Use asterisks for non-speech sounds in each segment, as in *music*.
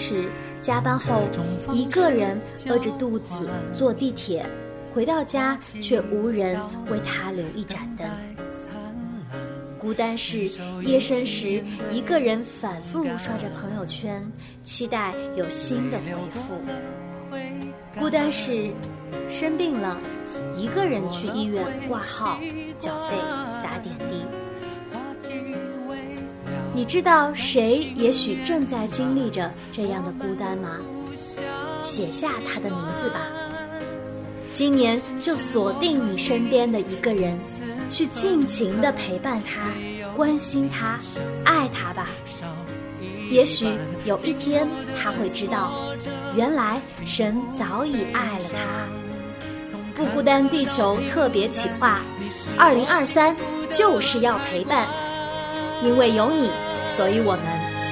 孤单是加班后一个人饿着肚子坐地铁，回到家却无人为他留一盏灯。孤单是夜深时一个人反复刷着朋友圈，期待有新的回复。孤单是生病了，一个人去医院挂号、缴费、打点滴。你知道谁也许正在经历着这样的孤单吗？写下他的名字吧。今年就锁定你身边的一个人。去尽情的陪伴他，关心他，爱他吧。也许有一天他会知道，原来神早已爱了他。不孤单地球特别企划，二零二三就是要陪伴，因为有你，所以我们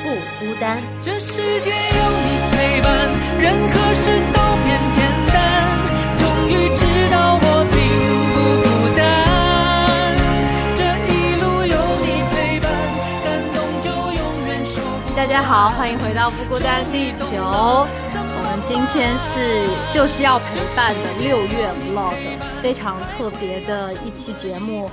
不孤单。这世界有你陪伴，任何事都变简单。终于知道我并不孤单。这一路有你陪伴，感动就永远守大家好，欢迎回到不孤单地球。我们今天是就是要陪伴的六月 vlog，非常特别的一期节目。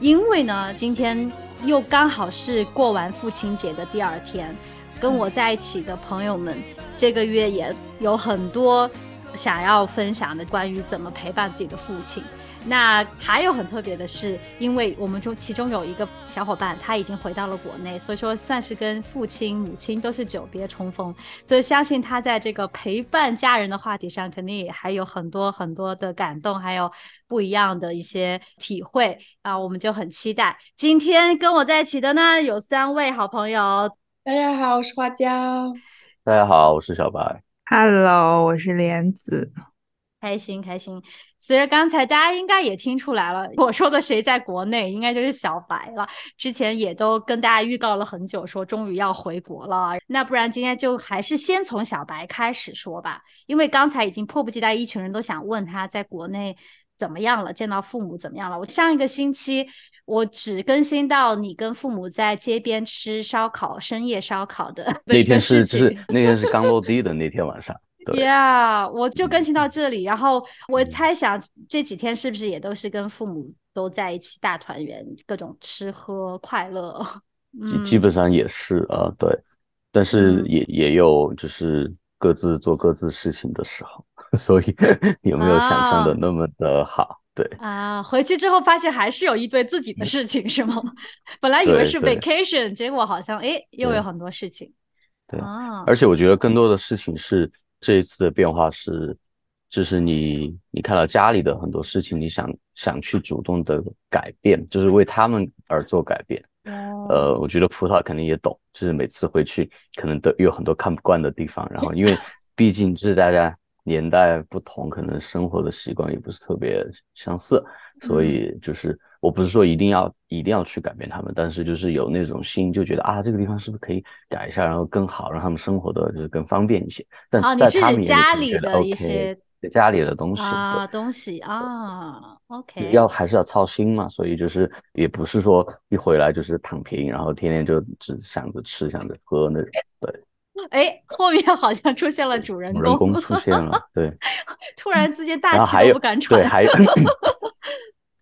因为呢，今天又刚好是过完父亲节的第二天，跟我在一起的朋友们，这个月也有很多想要分享的关于怎么陪伴自己的父亲。那还有很特别的是，因为我们中其中有一个小伙伴，他已经回到了国内，所以说算是跟父亲、母亲都是久别重逢，所以相信他在这个陪伴家人的话题上，肯定也还有很多很多的感动，还有不一样的一些体会啊，我们就很期待。今天跟我在一起的呢，有三位好朋友。大家好，我是花椒。大家好，我是小白。Hello，我是莲子。开心开心，其实刚才大家应该也听出来了，我说的谁在国内，应该就是小白了。之前也都跟大家预告了很久，说终于要回国了。那不然今天就还是先从小白开始说吧，因为刚才已经迫不及待，一群人都想问他在国内怎么样了，见到父母怎么样了。我上一个星期我只更新到你跟父母在街边吃烧烤，深夜烧烤的 *laughs* 那天是是那天是刚落地的那天晚上。Yeah，我就更新到这里，然后我猜想这几天是不是也都是跟父母都在一起大团圆，各种吃喝快乐。基基本上也是啊，对，但是也也有就是各自做各自事情的时候，*laughs* 所以有没有想象的那么的好？对啊，回去之后发现还是有一堆自己的事情，是吗？*laughs* 本来以为是 vacation，结果好像哎又有很多事情。对啊，而且我觉得更多的事情是。这一次的变化是，就是你你看到家里的很多事情，你想想去主动的改变，就是为他们而做改变。呃，我觉得葡萄肯定也懂，就是每次回去可能都有很多看不惯的地方。然后，因为 *laughs* 毕竟就是大家年代不同，可能生活的习惯也不是特别相似，所以就是。我不是说一定要一定要去改变他们，但是就是有那种心，就觉得啊，这个地方是不是可以改一下，然后更好，让他们生活的就是更方便一些。但在他们家里的一些家里的东西啊，东西啊，OK，要还是要操心嘛，所以就是也不是说一回来就是躺平，然后天天就只想着吃想着喝那种。对，哎，后面好像出现了主人公，主人公出现了，对，突然之间大气都不敢喘，对，还有。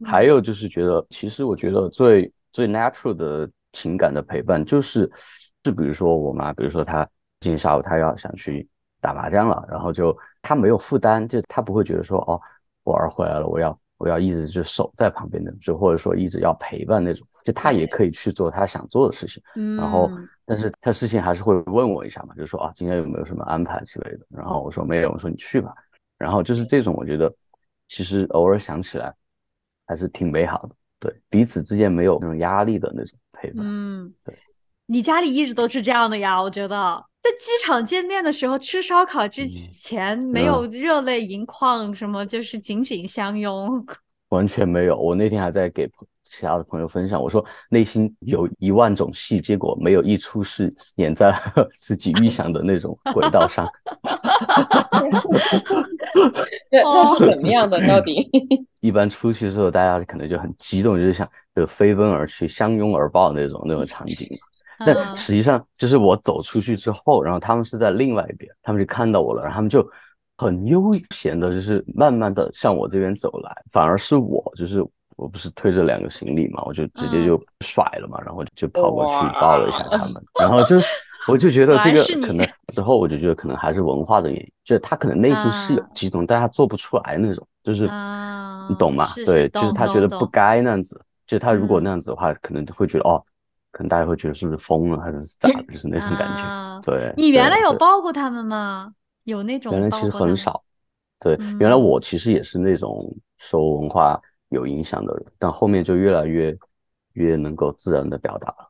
还有就是觉得，其实我觉得最最 natural 的情感的陪伴，就是就比如说我妈，比如说她今天下午她要想去打麻将了，然后就她没有负担，就她不会觉得说哦，我儿回来了，我要我要一直就守在旁边的，就或者说一直要陪伴那种，就她也可以去做她想做的事情，然后但是她事情还是会问我一下嘛，就说啊今天有没有什么安排之类的，然后我说没有，我说你去吧，然后就是这种我觉得其实偶尔想起来。还是挺美好的，对彼此之间没有那种压力的那种陪伴。嗯，对，你家里一直都是这样的呀？我觉得在机场见面的时候吃烧烤之前，没有热泪盈眶，什么就是紧紧相拥，*laughs* 完全没有。我那天还在给其他的朋友分享，我说内心有一万种戏，结果没有一出是演在 *laughs* 自己预想的那种轨道上。那那是怎么样的？到底？*laughs* 一般出去之后，大家可能就很激动，就是想就飞奔而去，相拥而抱那种那种场景。但实际上就是我走出去之后，然后他们是在另外一边，他们就看到我了，然后他们就很悠闲的，就是慢慢的向我这边走来，反而是我就是我不是推着两个行李嘛，我就直接就甩了嘛，然后就跑过去抱了一下他们，然后就我就觉得这个可能之后我就觉得可能还是文化的原因，就是他可能内心是有激动，但他做不出来那种，就是你懂吗？对，就是他觉得不该那样子，就他如果那样子的话，可能会觉得哦。可能大家会觉得是不是疯了，还是咋的？就是那种感觉。对，你原来有抱过他们吗？有那种原来其实很少。对，原来我其实也是那种受文化有影响的人，但后面就越来越越能够自然的表达了。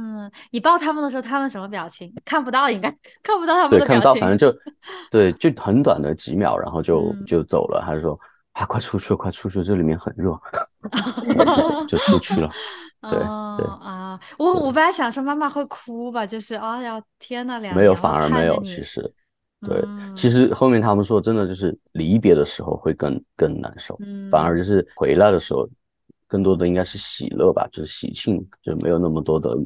嗯，你抱他们的时候，他们什么表情？看不到，应该看不到他们的表情。对，看不到，反正就对，就很短的几秒，然后就就走了。他就说啊，快出去，快出去，这里面很热，*laughs* 就出去了。对对啊，我我本来想说妈妈会哭吧，就是哎呀天呐，两没有反而没有，其实对，其实后面他们说真的就是离别的时候会更更难受，反而就是回来的时候更多的应该是喜乐吧，就是喜庆，就没有那么多的，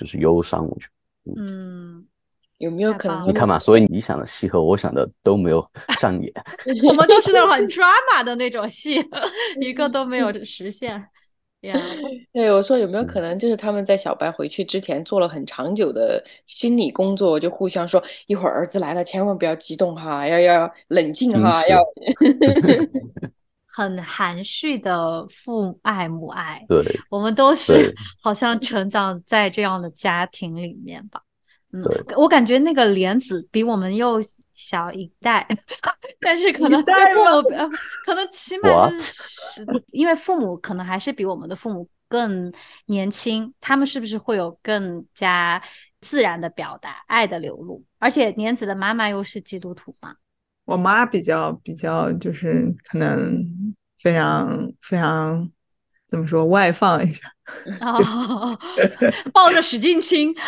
就是忧伤。我觉得，嗯，有没有可能你看嘛？所以你想的戏和我想的都没有上演，*laughs* 我们都是那种很 *laughs* drama 的那种戏，*laughs* 一个都没有实现。对，我说有没有可能，就是他们在小白回去之前做了很长久的心理工作，就互相说，一会儿儿子来了，千万不要激动哈，要要冷静哈，要很含蓄的父爱母爱。对，我们都是 *laughs* 好像成长在这样的家庭里面吧。嗯，我感觉那个莲子比我们又。小一代，*laughs* 但是可能对父母呃，*laughs* 可能起码就是因为父母可能还是比我们的父母更年轻，他们是不是会有更加自然的表达爱的流露？而且莲子的妈妈又是基督徒嘛，我妈比较比较就是可能非常非常。怎么说？外放一下，抱着使劲亲啊！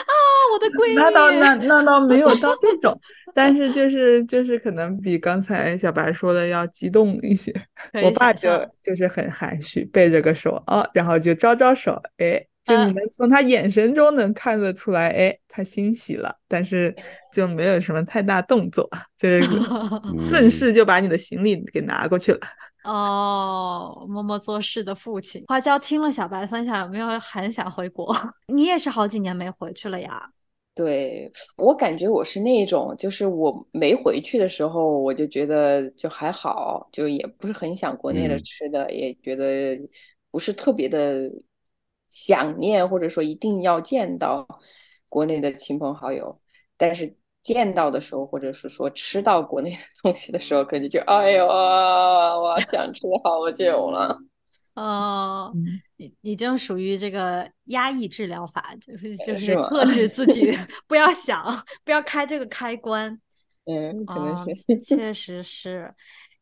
我的闺女，那倒那那倒没有到 *laughs* 这种，但是就是就是可能比刚才小白说的要激动一些。我爸就就是很含蓄，背着个手啊，然后就招招手，哎，就你能从他眼神中能看得出来，哎，他欣喜了，但是就没有什么太大动作，就是 *laughs* 顺势就把你的行李给拿过去了。*laughs* 哦，默默做事的父亲。花椒听了小白分享，有没有很想回国？*laughs* 你也是好几年没回去了呀？对我感觉我是那种，就是我没回去的时候，我就觉得就还好，就也不是很想国内的吃的，也觉得不是特别的想念，或者说一定要见到国内的亲朋好友，但是。见到的时候，或者是说吃到国内的 *laughs* 东西的时候，可能就哎呦，我想吃好久了。*laughs* 哦，你你这属于这个压抑治疗法，就 *laughs* 是就是克制自己，不要想，不要开这个开关。嗯，可能是，确实是。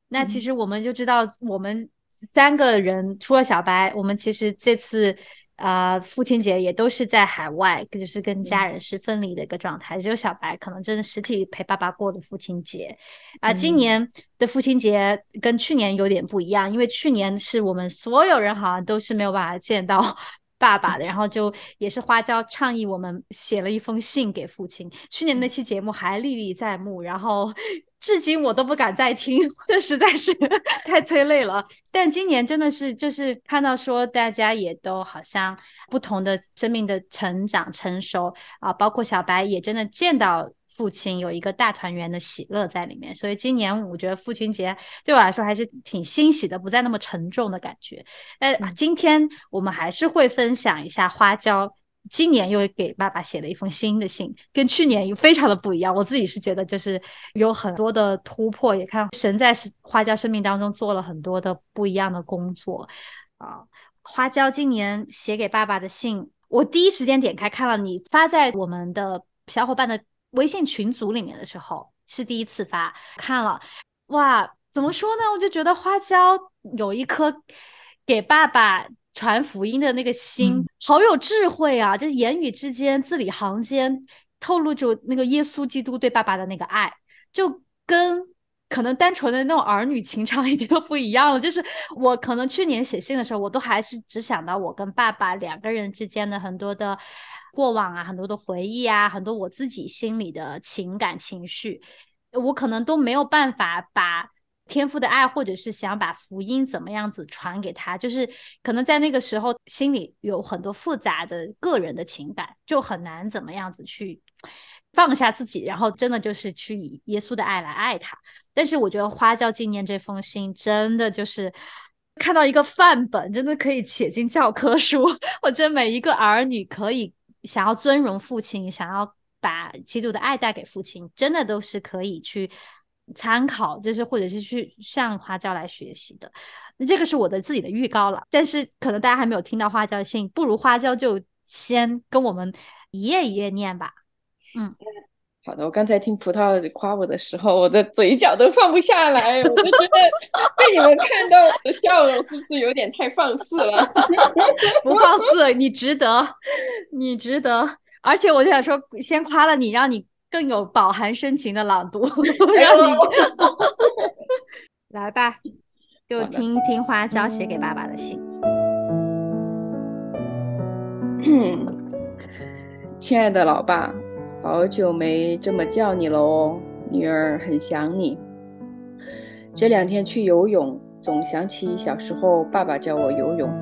那其实我们就知道，我们三个人除了小白，我们其实这次。啊，父亲节也都是在海外，就是跟家人是分离的一个状态。只有小白可能真的实体陪爸爸过的父亲节。啊，今年的父亲节跟去年有点不一样，因为去年是我们所有人好像都是没有办法见到 *laughs* 爸爸的，然后就也是花椒倡议我们写了一封信给父亲。去年那期节目还历历在目，然后。至今我都不敢再听，这实在是 *laughs* 太催泪了。但今年真的是，就是看到说大家也都好像不同的生命的成长成熟啊，包括小白也真的见到父亲有一个大团圆的喜乐在里面。所以今年我觉得父亲节对我来说还是挺欣喜的，不再那么沉重的感觉。呃，今天我们还是会分享一下花椒。今年又给爸爸写了一封新的信，跟去年又非常的不一样。我自己是觉得就是有很多的突破，也看神在花椒生命当中做了很多的不一样的工作啊。花椒今年写给爸爸的信，我第一时间点开看了你发在我们的小伙伴的微信群组里面的时候，是第一次发看了，哇，怎么说呢？我就觉得花椒有一颗给爸爸。传福音的那个心，好有智慧啊！就是言语之间、字里行间透露着那个耶稣基督对爸爸的那个爱，就跟可能单纯的那种儿女情长已经都不一样了。就是我可能去年写信的时候，我都还是只想到我跟爸爸两个人之间的很多的过往啊，很多的回忆啊，很多我自己心里的情感情绪，我可能都没有办法把。天赋的爱，或者是想把福音怎么样子传给他，就是可能在那个时候心里有很多复杂的个人的情感，就很难怎么样子去放下自己，然后真的就是去以耶稣的爱来爱他。但是我觉得花教纪念这封信真的就是看到一个范本，真的可以写进教科书。*laughs* 我觉得每一个儿女可以想要尊荣父亲，想要把基督的爱带给父亲，真的都是可以去。参考就是或者是去向花椒来学习的，那这个是我的自己的预告了。但是可能大家还没有听到花椒的信，不如花椒就先跟我们一页一页念吧。嗯，*laughs* 好的。我刚才听葡萄夸我的时候，我的嘴角都放不下来，我就觉得 *laughs* 被你们看到我的笑容是不是有点太放肆了？*laughs* 不放肆，你值得，你值得。而且我就想说，先夸了你，让你。更有饱含深情的朗读，*laughs* 让你 *laughs* 来吧，给我听一听花椒写给爸爸的信。*clears throat* 亲爱的老爸，好久没这么叫你了哦，女儿很想你。这两天去游泳，总想起小时候爸爸教我游泳，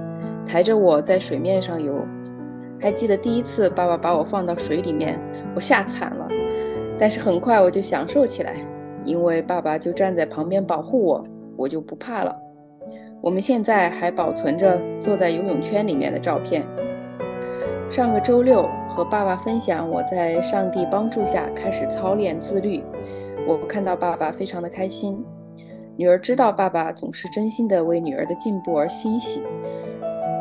抬着我在水面上游。还记得第一次爸爸把我放到水里面，我吓惨了。但是很快我就享受起来，因为爸爸就站在旁边保护我，我就不怕了。我们现在还保存着坐在游泳圈里面的照片。上个周六和爸爸分享我在上帝帮助下开始操练自律，我看到爸爸非常的开心。女儿知道爸爸总是真心的为女儿的进步而欣喜。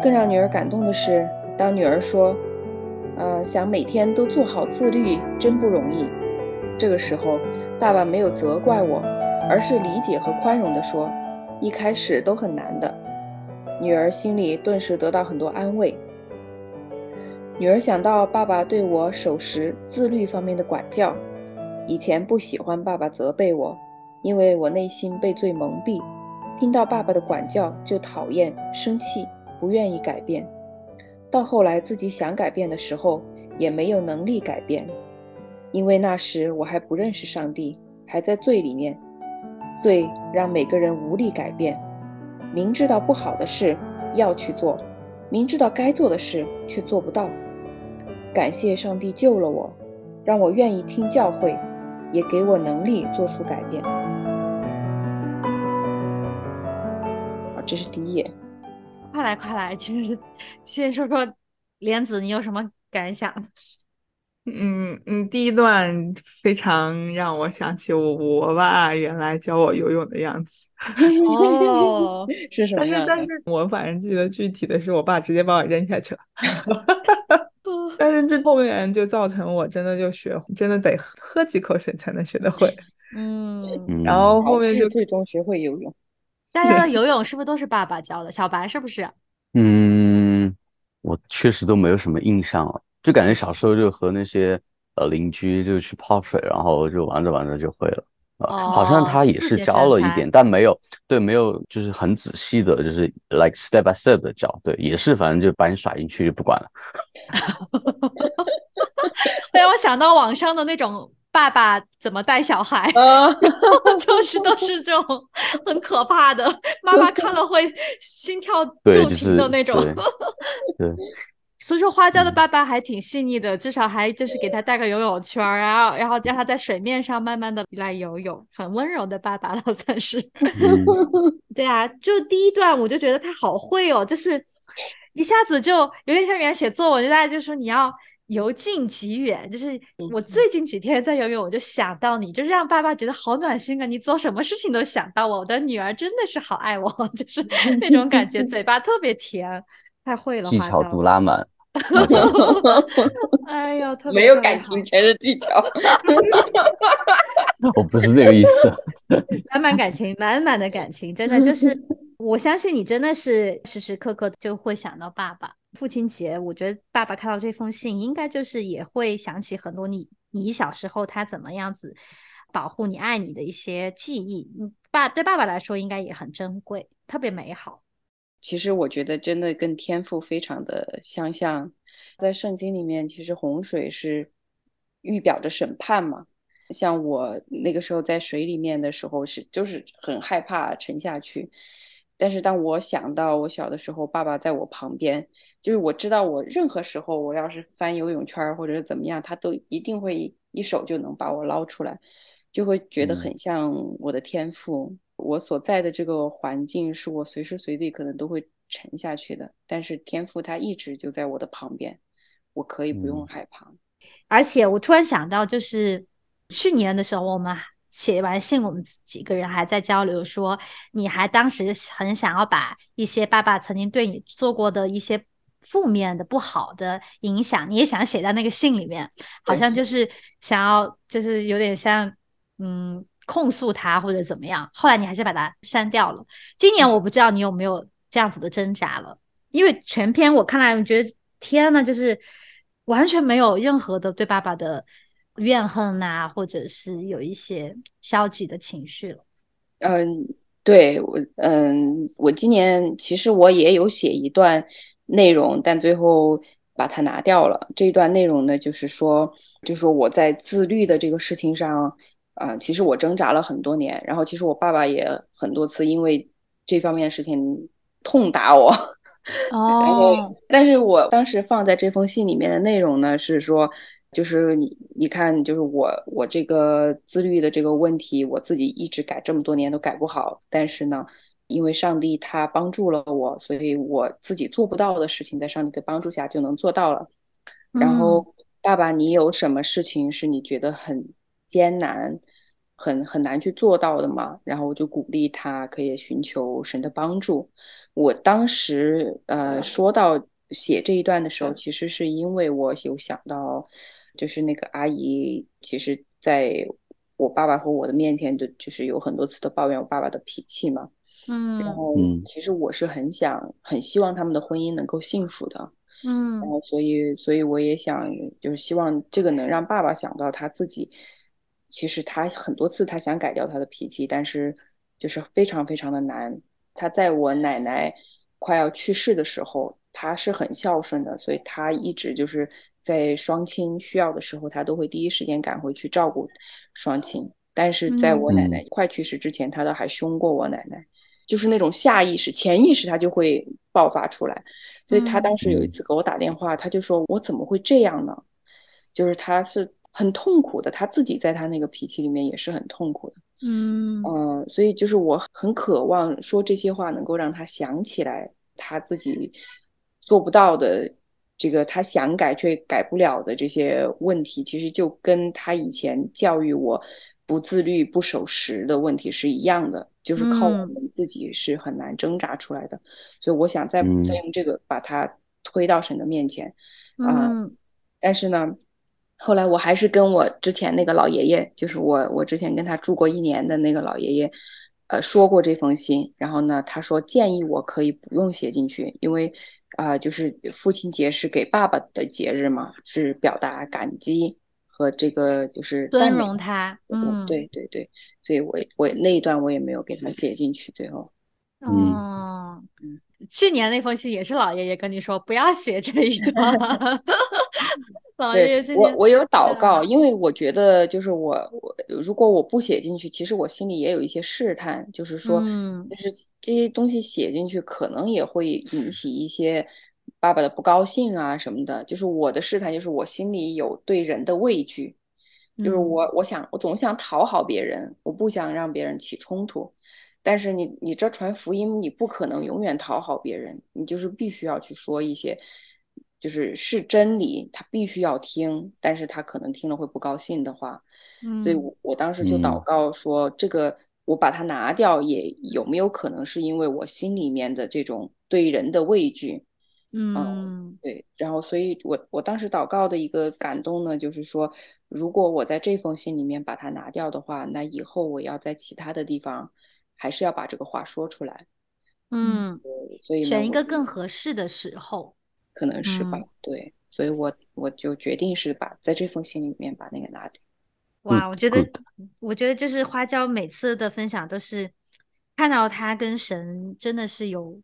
更让女儿感动的是，当女儿说：“呃，想每天都做好自律，真不容易。”这个时候，爸爸没有责怪我，而是理解和宽容地说：“一开始都很难的。”女儿心里顿时得到很多安慰。女儿想到爸爸对我守时、自律方面的管教，以前不喜欢爸爸责备我，因为我内心被罪蒙蔽，听到爸爸的管教就讨厌、生气，不愿意改变。到后来自己想改变的时候，也没有能力改变。因为那时我还不认识上帝，还在罪里面，罪让每个人无力改变。明知道不好的事要去做，明知道该做的事却做不到。感谢上帝救了我，让我愿意听教诲，也给我能力做出改变。好，这是第一页。快来快来，其实先说说莲子，你有什么感想？嗯嗯，第一段非常让我想起我我爸原来教我游泳的样子。哦，是什么？但是但是我反正记得具体的是，我爸直接把我扔下去了。*laughs* *laughs* 但是这后面就造成我真的就学，真的得喝几口水才能学得会。*laughs* 嗯，然后后面就最终学会游泳。大家的游泳是不是都是爸爸教的？小白是不是？嗯，我确实都没有什么印象了。就感觉小时候就和那些呃邻居就去泡水，然后就玩着玩着就会了啊。好像他也是教了一点，但没有对没有就是很仔细的，就是 like step by step 的教。对，也是反正就把你甩进去就不管了。*laughs* 让我想到网上的那种爸爸怎么带小孩，*laughs* 就是都是这种很可怕的，妈妈看了会心跳骤停的那种。*laughs* 对。所以说花椒的爸爸还挺细腻的，至少还就是给他带个游泳圈，然后然后让他在水面上慢慢的来游泳，很温柔的爸爸了算是。*laughs* 对啊，就第一段我就觉得他好会哦，就是一下子就有点像原来写作文，就大家就说你要由近及远，就是我最近几天在游泳，我就想到你，就是让爸爸觉得好暖心啊，你做什么事情都想到我，我的女儿真的是好爱我，*laughs* 就是那种感觉，*laughs* 嘴巴特别甜。太会了，*laughs* 技巧杜拉满。*laughs* 哎呀，没有感情，全是技巧。*laughs* 我不是这个意思。满满感情，满满的感情，真的就是，我相信你真的是时时刻刻就会想到爸爸。父亲节，我觉得爸爸看到这封信，应该就是也会想起很多你，你小时候他怎么样子。保护你爱你的一些记忆。爸对爸爸来说应该也很珍贵，特别美好。其实我觉得真的跟天赋非常的相像，在圣经里面，其实洪水是预表着审判嘛。像我那个时候在水里面的时候，是就是很害怕沉下去。但是当我想到我小的时候，爸爸在我旁边，就是我知道我任何时候我要是翻游泳圈或者是怎么样，他都一定会一手就能把我捞出来，就会觉得很像我的天赋。我所在的这个环境是我随时随地可能都会沉下去的，但是天赋它一直就在我的旁边，我可以不用害怕。而且我突然想到，就是去年的时候，我们。写完信，我们几个人还在交流，说你还当时很想要把一些爸爸曾经对你做过的一些负面的、不好的影响，你也想写在那个信里面，好像就是想要，就是有点像嗯控诉他或者怎么样。后来你还是把它删掉了。今年我不知道你有没有这样子的挣扎了，因为全篇我看来，我觉得天呐，就是完全没有任何的对爸爸的。怨恨呐，或者是有一些消极的情绪了。嗯，对我，嗯，我今年其实我也有写一段内容，但最后把它拿掉了。这一段内容呢，就是说，就是我在自律的这个事情上，啊，其实我挣扎了很多年。然后，其实我爸爸也很多次因为这方面的事情痛打我。*laughs* 哦，但是我当时放在这封信里面的内容呢，是说。就是你，你看，就是我，我这个自律的这个问题，我自己一直改这么多年都改不好。但是呢，因为上帝他帮助了我，所以我自己做不到的事情，在上帝的帮助下就能做到了。然后，爸爸，你有什么事情是你觉得很艰难、很很难去做到的嘛？然后我就鼓励他可以寻求神的帮助。我当时呃说到写这一段的时候，其实是因为我有想到。就是那个阿姨，其实在我爸爸和我的面前，的就是有很多次的抱怨我爸爸的脾气嘛。嗯，然后其实我是很想、很希望他们的婚姻能够幸福的。嗯，然后所以，所以我也想，就是希望这个能让爸爸想到他自己，其实他很多次他想改掉他的脾气，但是就是非常非常的难。他在我奶奶快要去世的时候，他是很孝顺的，所以他一直就是。在双亲需要的时候，他都会第一时间赶回去照顾双亲。但是在我奶奶快去世之前，他都还凶过我奶奶，就是那种下意识、潜意识，他就会爆发出来。所以他当时有一次给我打电话，他就说：“我怎么会这样呢？”就是他是很痛苦的，他自己在他那个脾气里面也是很痛苦的。嗯嗯，所以就是我很渴望说这些话，能够让他想起来他自己做不到的。这个他想改却改不了的这些问题，其实就跟他以前教育我不自律、不守时的问题是一样的，就是靠我们自己是很难挣扎出来的。所以我想再再用这个把他推到神的面前啊。但是呢，后来我还是跟我之前那个老爷爷，就是我我之前跟他住过一年的那个老爷爷，呃，说过这封信。然后呢，他说建议我可以不用写进去，因为。啊，就是父亲节是给爸爸的节日嘛，是表达感激和这个就是尊荣他。嗯，对对对，所以我我那一段我也没有给他写进去，最后。哦，去年那封信也是老爷爷跟你说不要写这一段。*laughs* 老爷爷，我我有祷告，因为我觉得就是我我如果我不写进去，其实我心里也有一些试探，就是说，嗯就是这些东西写进去，可能也会引起一些爸爸的不高兴啊什么的。就是我的试探，就是我心里有对人的畏惧，就是我我想我总想讨好别人，我不想让别人起冲突。但是你你这传福音，你不可能永远讨好别人，你就是必须要去说一些。就是是真理，他必须要听，但是他可能听了会不高兴的话，嗯，所以我我当时就祷。告说，这个我把它拿掉，也有没有可能是因为我心里面的这种对人的畏惧，嗯，对，然后所以我我当时祷告的一个感动呢，就是说，如果我在这封信里面把它拿掉的话，那以后我要在其他的地方还是要把这个话说出来，嗯，所以选一个更合适的时候。可能是吧，对，所以我我就决定是把在这封信里面把那个拿掉。哇，我觉得，我觉得就是花椒每次的分享都是看到他跟神真的是有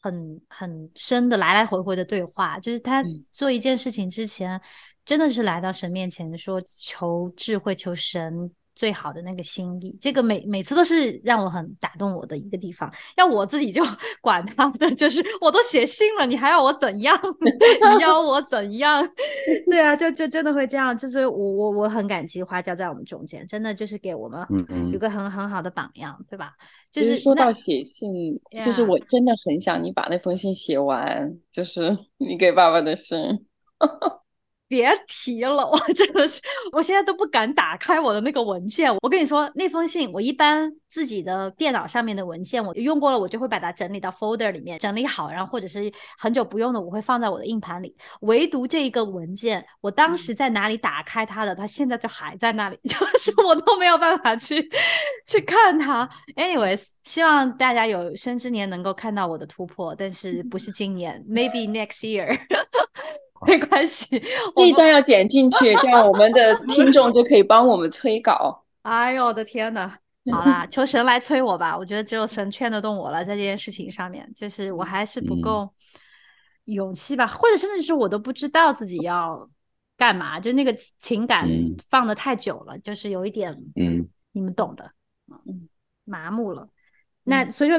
很很深的来来回回的对话，就是他做一件事情之前，真的是来到神面前说求智慧，求神。最好的那个心意，这个每每次都是让我很打动我的一个地方。要我自己就 *laughs* 管他的，就是我都写信了，你还要我怎样？*laughs* 你要我怎样？*laughs* 对啊，就就真的会这样。就是我我我很感激花椒在我们中间，真的就是给我们有个很很好的榜样，对吧？就是说到写信，就是我真的很想你把那封信写完，就是你给爸爸的信。别提了，*laughs* 我真的是，我现在都不敢打开我的那个文件。我跟你说，那封信我一般自己的电脑上面的文件，我用过了，我就会把它整理到 folder 里面，整理好，然后或者是很久不用的，我会放在我的硬盘里。唯独这一个文件，我当时在哪里打开它的，它现在就还在那里，*laughs* 就是我都没有办法去去看它。Anyways，希望大家有生之年能够看到我的突破，但是不是今年，maybe next year。*laughs* 没关系，*laughs* 这一段要剪进去，这样我们的 *laughs* 听众就可以帮我们催稿。哎呦我的天呐，好啦，求神来催我吧，我觉得只有神劝得动我了，在这件事情上面，就是我还是不够勇气吧，或者甚至是我都不知道自己要干嘛，就那个情感放的太久了，就是有一点，嗯，你们懂的，嗯，麻木了。那所以说，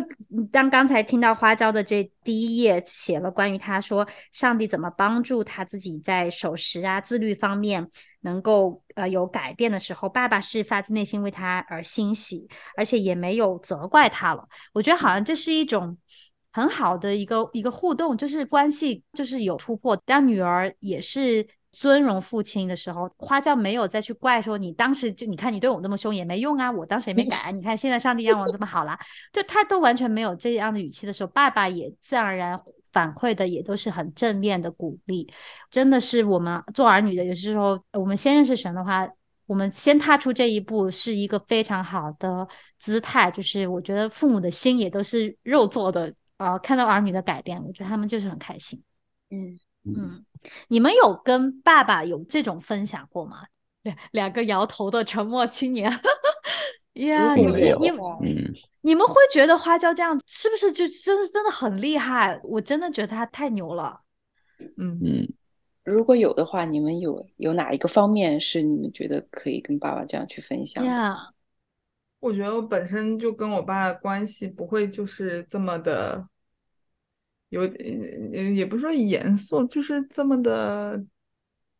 当刚才听到花椒的这第一页写了关于他说上帝怎么帮助他自己在守时啊、自律方面能够呃有改变的时候，爸爸是发自内心为他而欣喜，而且也没有责怪他了。我觉得好像这是一种很好的一个一个互动，就是关系就是有突破。当女儿也是。尊荣父亲的时候，花轿没有再去怪说你当时就你看你对我那么凶也没用啊，我当时也没改啊。你看现在上帝让我这么好啦，就他都完全没有这样的语气的时候，爸爸也自然而然反馈的也都是很正面的鼓励。真的是我们做儿女的，有些时候我们先认识神的话，我们先踏出这一步是一个非常好的姿态。就是我觉得父母的心也都是肉做的啊，看到儿女的改变，我觉得他们就是很开心。嗯嗯。你们有跟爸爸有这种分享过吗？两两个摇头的沉默青年，呀，你们你们你们会觉得花椒这样是不是就真真的很厉害？我真的觉得他太牛了。嗯嗯，如果有的话，你们有有哪一个方面是你们觉得可以跟爸爸这样去分享？呀，我觉得我本身就跟我爸关系不会就是这么的。有点，也不是说严肃，就是这么的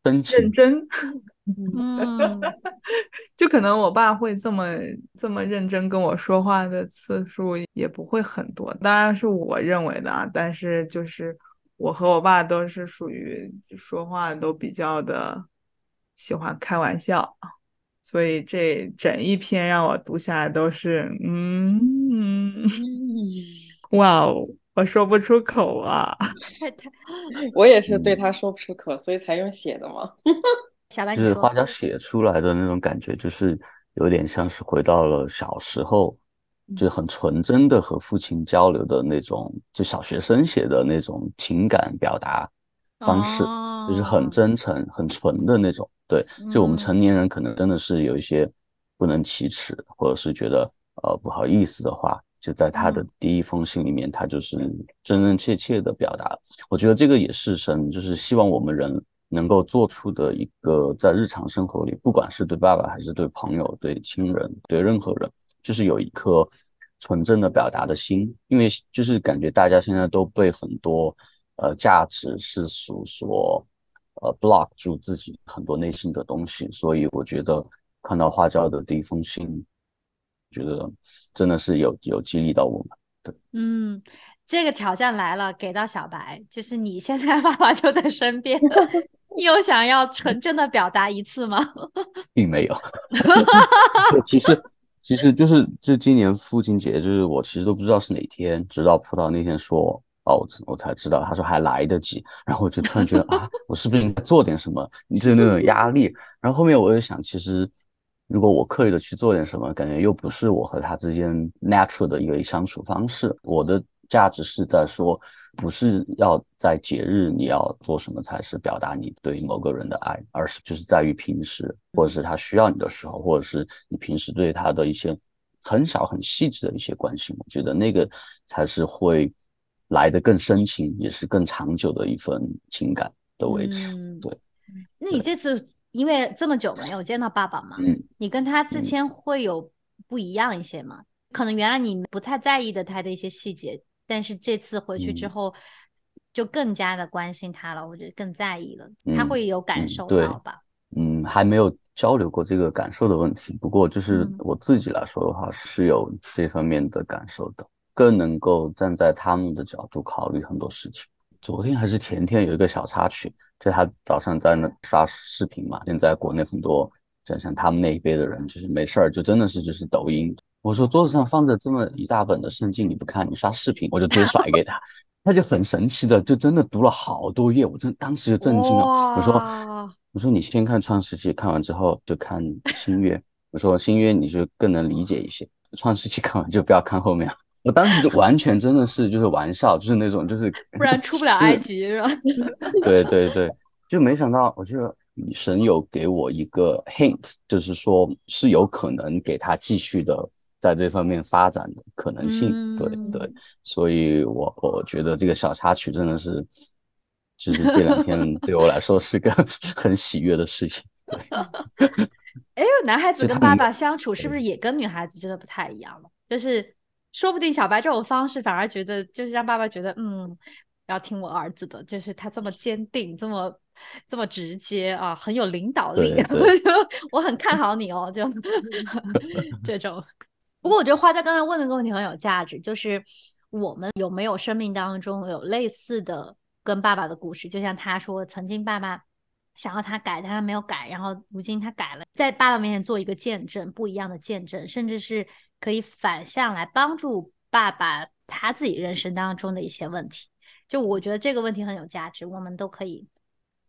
认真。嗯，*laughs* 就可能我爸会这么这么认真跟我说话的次数也不会很多，当然是我认为的啊。但是就是我和我爸都是属于说话都比较的喜欢开玩笑，所以这整一篇让我读下来都是嗯，*laughs* 哇哦。我说不出口啊！*laughs* 我也是对他说不出口，所以才用写的嘛。*laughs* 小白，就是花椒写出来的那种感觉，就是有点像是回到了小时候，就很纯真的和父亲交流的那种，就小学生写的那种情感表达方式，就是很真诚、很纯的那种。对，就我们成年人可能真的是有一些不能启齿，或者是觉得呃不好意思的话。就在他的第一封信里面，他就是真真切切的表达。我觉得这个也是神，就是希望我们人能够做出的一个，在日常生活里，不管是对爸爸还是对朋友、对亲人、对任何人，就是有一颗纯正的表达的心。因为就是感觉大家现在都被很多呃价值世俗所呃 block 住自己很多内心的东西，所以我觉得看到花椒的第一封信。觉得真的是有有激励到我们，对，嗯，这个挑战来了，给到小白，就是你现在爸爸就在身边，*laughs* 你有想要纯真的表达一次吗？*laughs* 并没有，*laughs* 其实其实就是这今年父亲节，就是我其实都不知道是哪天，直到葡萄那天说哦，我我才知道，他说还来得及，然后我就突然觉得啊，我是不是应该做点什么？你就那种压力，然后后面我又想，其实。如果我刻意的去做点什么，感觉又不是我和他之间 natural 的一个相处方式。我的价值是在说，不是要在节日你要做什么才是表达你对某个人的爱，而是就是在于平时，或者是他需要你的时候，或者是你平时对他的一些很小很细致的一些关心，我觉得那个才是会来的更深情，也是更长久的一份情感的维持。对，那你这次因为这么久没有见到爸爸嘛，嗯，你跟他之前会有不一样一些吗？可能原来你不太在意的他的一些细节。但是这次回去之后，就更加的关心他了，我觉得更在意了。他会有感受到吧？嗯，还没有交流过这个感受的问题。不过就是我自己来说的话，是有这方面的感受的，更能够站在他们的角度考虑很多事情。昨天还是前天有一个小插曲，就他早上在那刷视频嘛。现在国内很多，像像他们那一辈的人，就是没事儿就真的是就是抖音。我说桌子上放着这么一大本的圣经，你不看，你刷视频，我就直接甩给他，*laughs* 他就很神奇的，就真的读了好多页，我真当时就震惊了。我说，我说你先看创世纪，看完之后就看新约。我说新约你就更能理解一些，创世纪看完就不要看后面了。我当时就完全真的是就是玩笑，就是那种就是 *laughs* 不然出不了埃及是吧？*laughs* 对对对，就没想到，我觉得神有给我一个 hint，就是说是有可能给他继续的。在这方面发展的可能性，对对，所以我我觉得这个小插曲真的是，就是这两天 *laughs* 对我来说是个很喜悦的事情。对，哎，男孩子跟爸爸相处是不是也跟女孩子真的不太一样了？就是说不定小白这种方式反而觉得，就是让爸爸觉得，嗯，要听我儿子的，就是他这么坚定，这么这么直接啊，很有领导力，*laughs* 就我很看好你哦，就 *laughs* 这种。不过我觉得花家刚才问的个问题很有价值，就是我们有没有生命当中有类似的跟爸爸的故事？就像他说，曾经爸爸想要他改，但他没有改，然后如今他改了，在爸爸面前做一个见证，不一样的见证，甚至是可以反向来帮助爸爸他自己人生当中的一些问题。就我觉得这个问题很有价值，我们都可以。*laughs*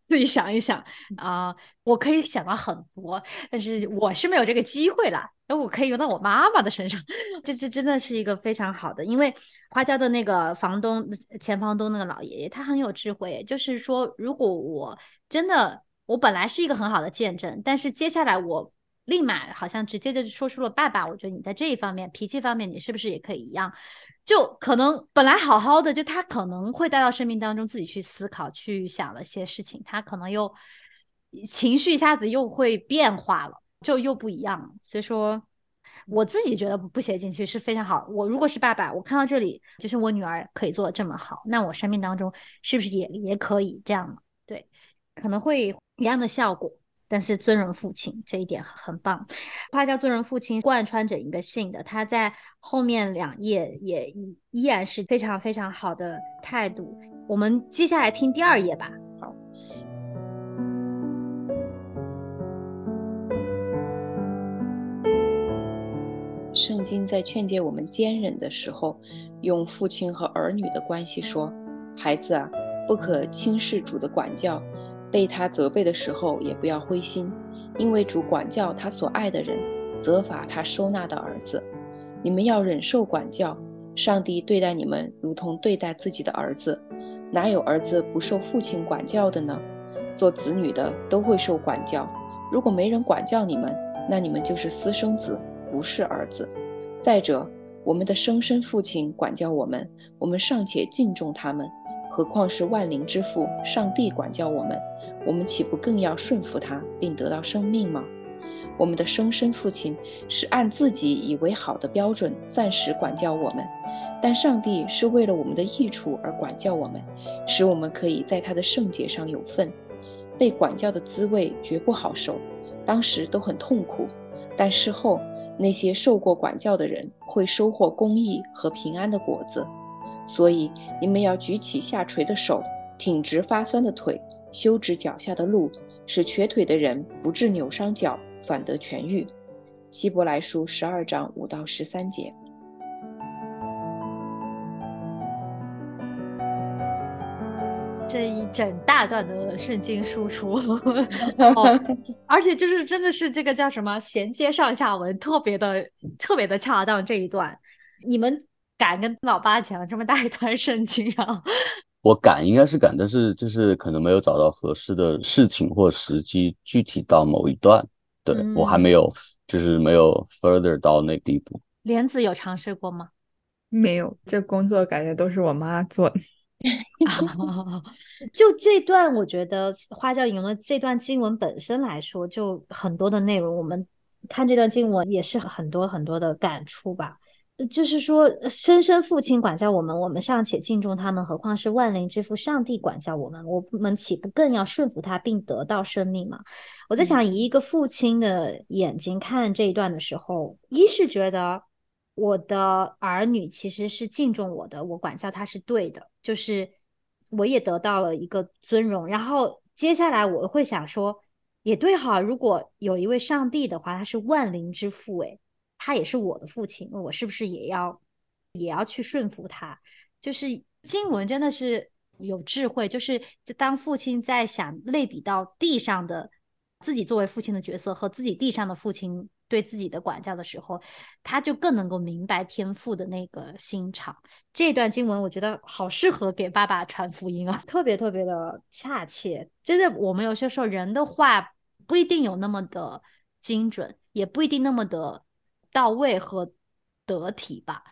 自己想一想啊，我可以想到很多，但是我是没有这个机会啦。那我可以用到我妈妈的身上，*laughs* 这这真的是一个非常好的。因为花椒的那个房东前房东那个老爷爷，他很有智慧，就是说，如果我真的我本来是一个很好的见证，但是接下来我立马好像直接就说出了爸爸，我觉得你在这一方面脾气方面，你是不是也可以一样？就可能本来好好的，就他可能会带到生命当中自己去思考、去想了些事情，他可能又情绪一下子又会变化了，就又不一样了。所以说，我自己觉得不写进去是非常好。我如果是爸爸，我看到这里，就是我女儿可以做的这么好，那我生命当中是不是也也可以这样？对，可能会一样的效果。但是尊荣父亲这一点很棒，他叫尊荣父亲贯穿整一个信的，他在后面两页也依然是非常非常好的态度。我们接下来听第二页吧。好，圣经在劝诫我们坚忍的时候，用父亲和儿女的关系说：“孩子啊，不可轻视主的管教。”被他责备的时候，也不要灰心，因为主管教他所爱的人，责罚他收纳的儿子。你们要忍受管教，上帝对待你们如同对待自己的儿子。哪有儿子不受父亲管教的呢？做子女的都会受管教。如果没人管教你们，那你们就是私生子，不是儿子。再者，我们的生身父亲管教我们，我们尚且敬重他们。何况是万灵之父上帝管教我们，我们岂不更要顺服他，并得到生命吗？我们的生身父亲是按自己以为好的标准暂时管教我们，但上帝是为了我们的益处而管教我们，使我们可以在他的圣洁上有份。被管教的滋味绝不好受，当时都很痛苦，但事后那些受过管教的人会收获公义和平安的果子。所以，你们要举起下垂的手，挺直发酸的腿，修直脚下的路，使瘸腿的人不致扭伤脚，反得痊愈。希伯来书十二章五到十三节。这一整大段的圣经输出，*laughs* 而且就是真的是这个叫什么衔接上下文，特别的特别的恰当。这一段，你们。敢跟老爸讲这么大一段圣经啊？我敢，应该是敢，但是就是可能没有找到合适的事情或时机，具体到某一段，对我还没有，就是没有 further 到那地步。莲子有尝试过吗？没有，这工作感觉都是我妈做的。*laughs* 就这段，我觉得花椒引用的这段经文本身来说，就很多的内容，我们看这段经文也是很多很多的感触吧。就是说，生生父亲管教我们，我们尚且敬重他们，何况是万灵之父上帝管教我们？我们岂不更要顺服他，并得到生命吗？我在想，以一个父亲的眼睛看这一段的时候，一是觉得我的儿女其实是敬重我的，我管教他是对的，就是我也得到了一个尊荣。然后接下来我会想说，也对哈，如果有一位上帝的话，他是万灵之父，诶。他也是我的父亲，我是不是也要也要去顺服他？就是经文真的是有智慧，就是当父亲在想类比到地上的自己作为父亲的角色和自己地上的父亲对自己的管教的时候，他就更能够明白天父的那个心肠。这段经文我觉得好适合给爸爸传福音啊，特别特别的恰切。真的，我们有些时候人的话不一定有那么的精准，也不一定那么的。到位和得体吧。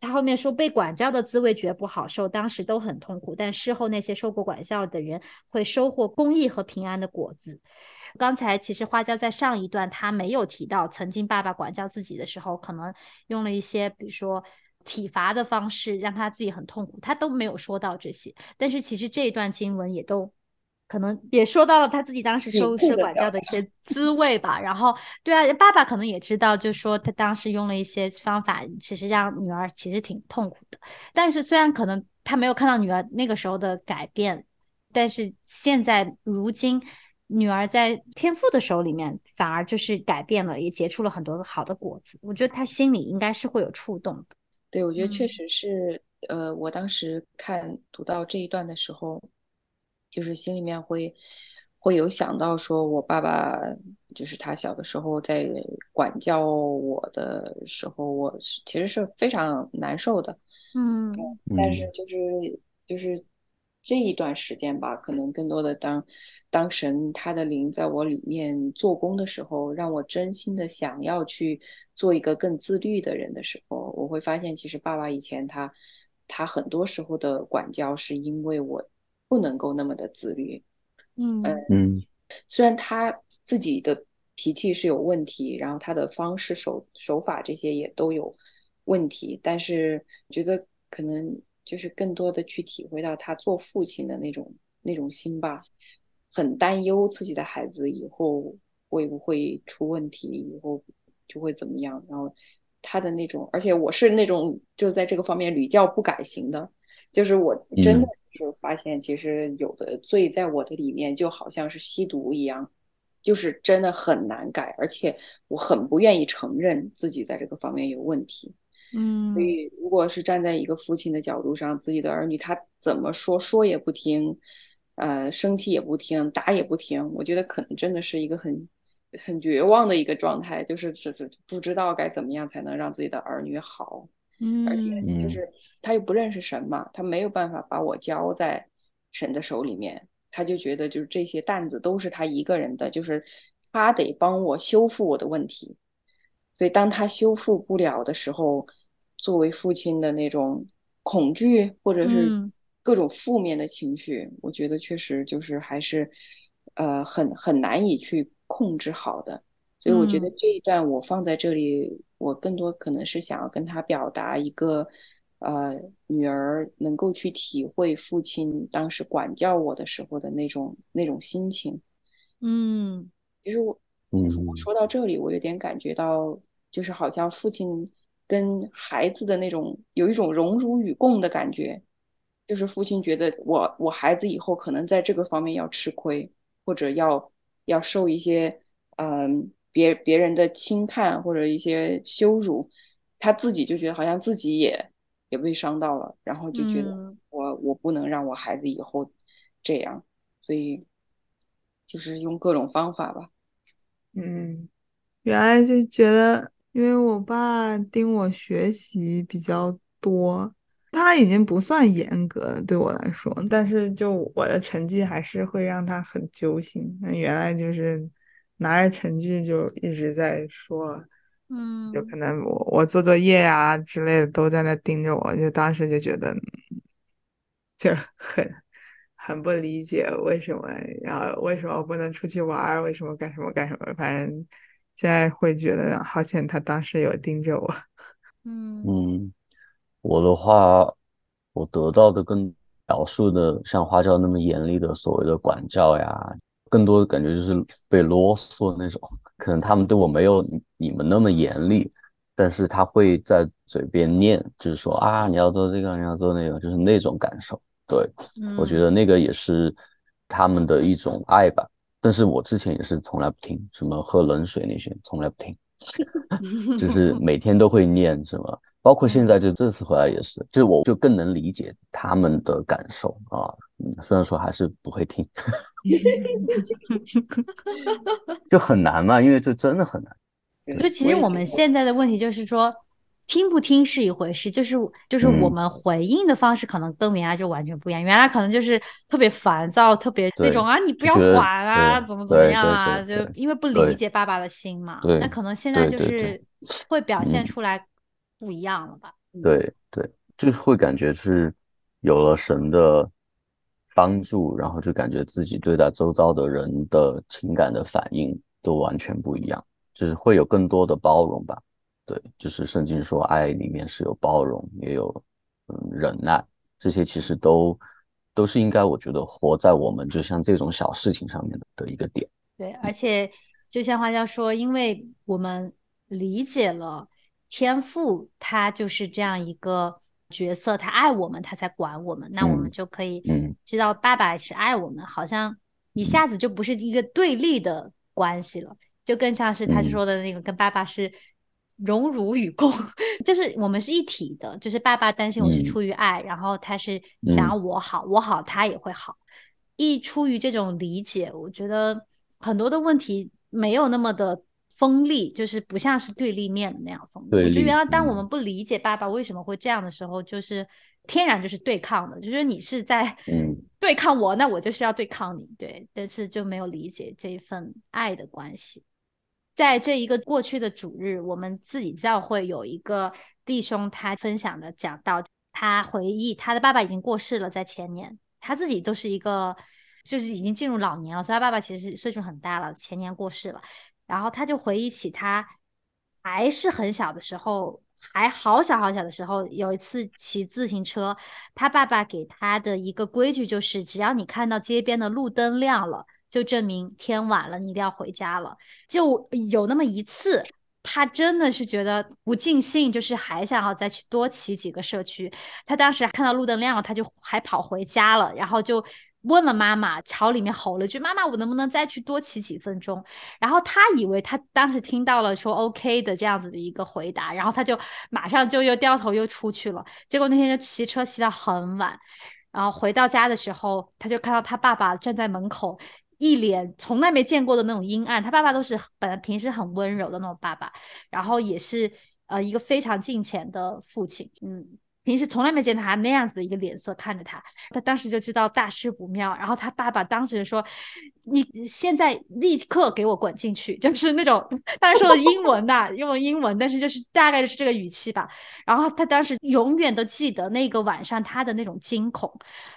他后面说，被管教的滋味绝不好受，当时都很痛苦，但事后那些受过管教的人会收获公益和平安的果子。刚才其实花椒在上一段他没有提到，曾经爸爸管教自己的时候，可能用了一些比如说体罚的方式，让他自己很痛苦，他都没有说到这些。但是其实这一段经文也都。可能也说到了他自己当时受受管教的一些滋味吧，然后对啊，爸爸可能也知道，就说他当时用了一些方法，其实让女儿其实挺痛苦的。但是虽然可能他没有看到女儿那个时候的改变，但是现在如今女儿在天父的手里面反而就是改变了，也结出了很多好的果子。我觉得他心里应该是会有触动的。对，我觉得确实是，呃，我当时看读到这一段的时候。就是心里面会会有想到，说我爸爸就是他小的时候在管教我的时候，我其实是非常难受的，嗯，但是就是就是这一段时间吧，可能更多的当当神他的灵在我里面做工的时候，让我真心的想要去做一个更自律的人的时候，我会发现，其实爸爸以前他他很多时候的管教是因为我。不能够那么的自律，嗯嗯，虽然他自己的脾气是有问题，然后他的方式手手法这些也都有问题，但是觉得可能就是更多的去体会到他做父亲的那种那种心吧，很担忧自己的孩子以后会不会出问题，以后就会怎么样，然后他的那种，而且我是那种就在这个方面屡教不改型的。就是我真的就发现，其实有的罪在我的里面就好像是吸毒一样，就是真的很难改，而且我很不愿意承认自己在这个方面有问题。嗯，所以如果是站在一个父亲的角度上，自己的儿女他怎么说说也不听，呃，生气也不听，打也不听，我觉得可能真的是一个很很绝望的一个状态，就是是是不知道该怎么样才能让自己的儿女好。嗯，而且就是他又不认识神嘛，他没有办法把我交在神的手里面，他就觉得就是这些担子都是他一个人的，就是他得帮我修复我的问题。所以当他修复不了的时候，作为父亲的那种恐惧或者是各种负面的情绪，我觉得确实就是还是呃很很难以去控制好的。所以我觉得这一段我放在这里。我更多可能是想要跟他表达一个，呃，女儿能够去体会父亲当时管教我的时候的那种那种心情。嗯，其实我，我说到这里，我有点感觉到，就是好像父亲跟孩子的那种有一种荣辱与共的感觉，就是父亲觉得我我孩子以后可能在这个方面要吃亏，或者要要受一些，嗯。别别人的轻看或者一些羞辱，他自己就觉得好像自己也也被伤到了，然后就觉得我我不能让我孩子以后这样，所以就是用各种方法吧。嗯，原来就觉得，因为我爸盯我学习比较多。他已经不算严格了，对我来说，但是就我的成绩还是会让他很揪心。那原来就是拿着成绩就一直在说，嗯，有可能我我做作业呀之类的都在那盯着我，就当时就觉得就很很不理解为什么，然后为什么不能出去玩，为什么干什么干什么，反正现在会觉得好险他当时有盯着我，嗯嗯。我的话，我得到的更描述的像花椒那么严厉的所谓的管教呀，更多的感觉就是被啰嗦那种。可能他们对我没有你们那么严厉，但是他会在嘴边念，就是说啊，你要做这个，你要做那个，就是那种感受。对，我觉得那个也是他们的一种爱吧。但是我之前也是从来不听，什么喝冷水那些，从来不听，*laughs* *laughs* 就是每天都会念什么。包括现在就这次回来也是，就是我就更能理解他们的感受啊。嗯，虽然说还是不会听，*laughs* 就很难嘛，因为这真的很难。*laughs* 所以其实我们现在的问题就是说，听不听是一回事，就是就是我们回应的方式可能跟原来就完全不一样。原来可能就是特别烦躁，特别那种啊，你不要管啊，怎么怎么样啊，就因为不理解爸爸的心嘛。那可能现在就是会表现出来。不一样了吧？对对，就是会感觉是有了神的帮助，然后就感觉自己对待周遭的人的情感的反应都完全不一样，就是会有更多的包容吧。对，就是圣经说爱里面是有包容，也有嗯忍耐，这些其实都都是应该，我觉得活在我们就像这种小事情上面的的一个点。对，而且就像花椒说，因为我们理解了。天赋他就是这样一个角色，他爱我们，他才管我们。那我们就可以知道，爸爸是爱我们，好像一下子就不是一个对立的关系了，就更像是他说的那个跟爸爸是荣辱与共，*laughs* 就是我们是一体的。就是爸爸担心我是出于爱，然后他是想要我好，我好他也会好。一出于这种理解，我觉得很多的问题没有那么的。锋利就是不像是对立面的那样锋利。我觉得原来当我们不理解爸爸为什么会这样的时候，就是天然就是对抗的，就是你是在 *laughs* 对抗我，那我就是要对抗你。对，但是就没有理解这一份爱的关系。在这一个过去的主日，我们自己教会有一个弟兄，他分享的讲到，他回忆他的爸爸已经过世了，在前年，他自己都是一个就是已经进入老年了，所以他爸爸其实岁数很大了，前年过世了。然后他就回忆起他还是很小的时候，还好小好小的时候，有一次骑自行车，他爸爸给他的一个规矩就是，只要你看到街边的路灯亮了，就证明天晚了，你一定要回家了。就有那么一次，他真的是觉得不尽兴，就是还想要再去多骑几个社区。他当时看到路灯亮了，他就还跑回家了，然后就。问了妈妈，朝里面吼了句：“妈妈，我能不能再去多骑几分钟？”然后他以为他当时听到了说 “OK” 的这样子的一个回答，然后他就马上就又掉头又出去了。结果那天就骑车骑到很晚，然后回到家的时候，他就看到他爸爸站在门口，一脸从来没见过的那种阴暗。他爸爸都是本来平时很温柔的那种爸爸，然后也是呃一个非常敬虔的父亲，嗯。平时从来没见他那样子的一个脸色看着他，他当时就知道大事不妙。然后他爸爸当时说：“你现在立刻给我滚进去！” *laughs* 就是那种当然说的英文呐，用英文，但是就是大概就是这个语气吧。然后他当时永远都记得那个晚上他的那种惊恐，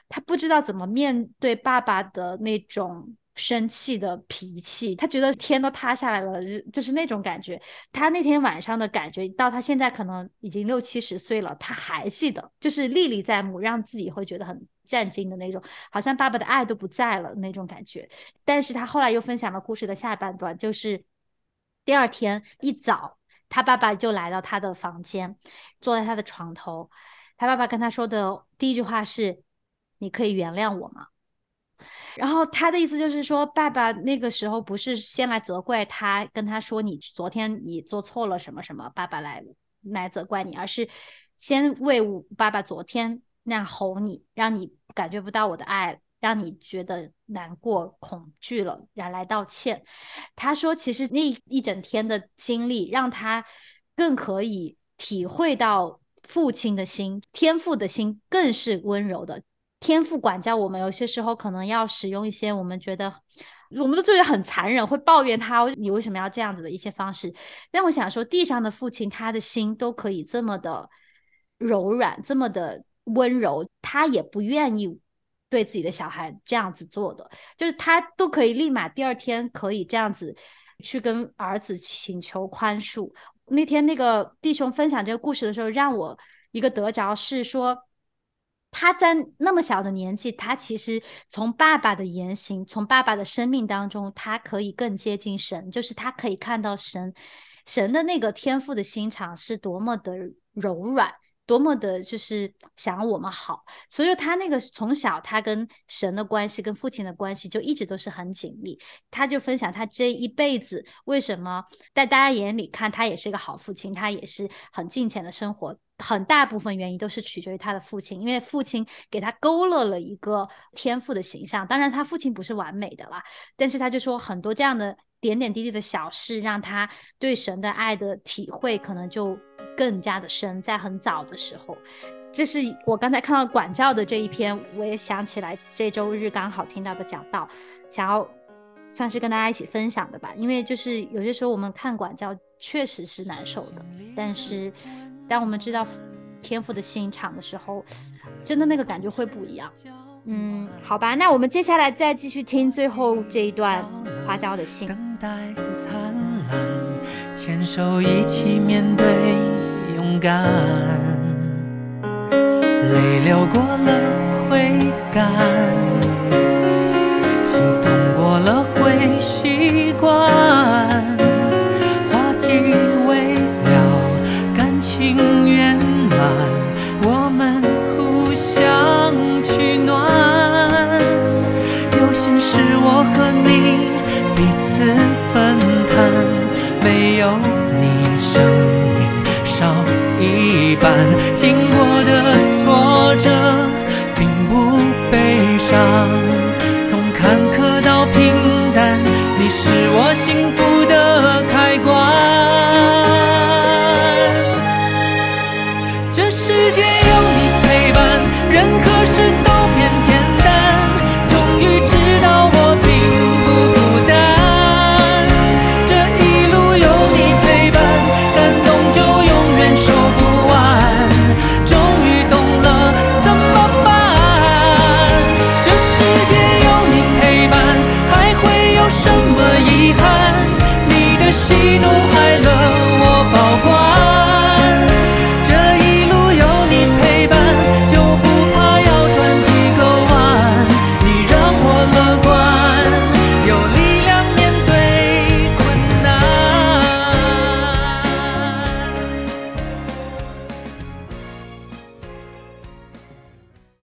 他不知道怎么面对爸爸的那种。生气的脾气，他觉得天都塌下来了，就是那种感觉。他那天晚上的感觉，到他现在可能已经六七十岁了，他还记得，就是历历在目，让自己会觉得很震惊的那种，好像爸爸的爱都不在了那种感觉。但是他后来又分享了故事的下半段，就是第二天一早，他爸爸就来到他的房间，坐在他的床头，他爸爸跟他说的第一句话是：“你可以原谅我吗？”然后他的意思就是说，爸爸那个时候不是先来责怪他，跟他说你昨天你做错了什么什么，爸爸来来责怪你，而是先为我爸爸昨天那样吼你，让你感觉不到我的爱，让你觉得难过、恐惧了，然后来道歉。他说，其实那一整天的经历让他更可以体会到父亲的心，天父的心更是温柔的。天父管教我们，有些时候可能要使用一些我们觉得我们都觉得很残忍，会抱怨他你为什么要这样子的一些方式。但我想说，地上的父亲他的心都可以这么的柔软，这么的温柔，他也不愿意对自己的小孩这样子做的，就是他都可以立马第二天可以这样子去跟儿子请求宽恕。那天那个弟兄分享这个故事的时候，让我一个得着是说，他在那么小的年纪，他其实从爸爸的言行，从爸爸的生命当中，他可以更接近神，就是他可以看到神，神的那个天赋的心肠是多么的柔软。多么的，就是想我们好，所以他那个从小他跟神的关系，跟父亲的关系就一直都是很紧密。他就分享他这一辈子为什么在大家眼里看他也是一个好父亲，他也是很尽钱的生活，很大部分原因都是取决于他的父亲，因为父亲给他勾勒了一个天赋的形象。当然，他父亲不是完美的啦，但是他就说很多这样的。点点滴滴的小事，让他对神的爱的体会可能就更加的深。在很早的时候，这是我刚才看到管教的这一篇，我也想起来这周日刚好听到的讲道，想要算是跟大家一起分享的吧。因为就是有些时候我们看管教确实是难受的，但是当我们知道天赋的心肠的时候，真的那个感觉会不一样。嗯，好吧，那我们接下来再继续听最后这一段花椒的信。等待灿烂，牵手一起面对勇敢，泪流过了会干，心痛过了会习惯，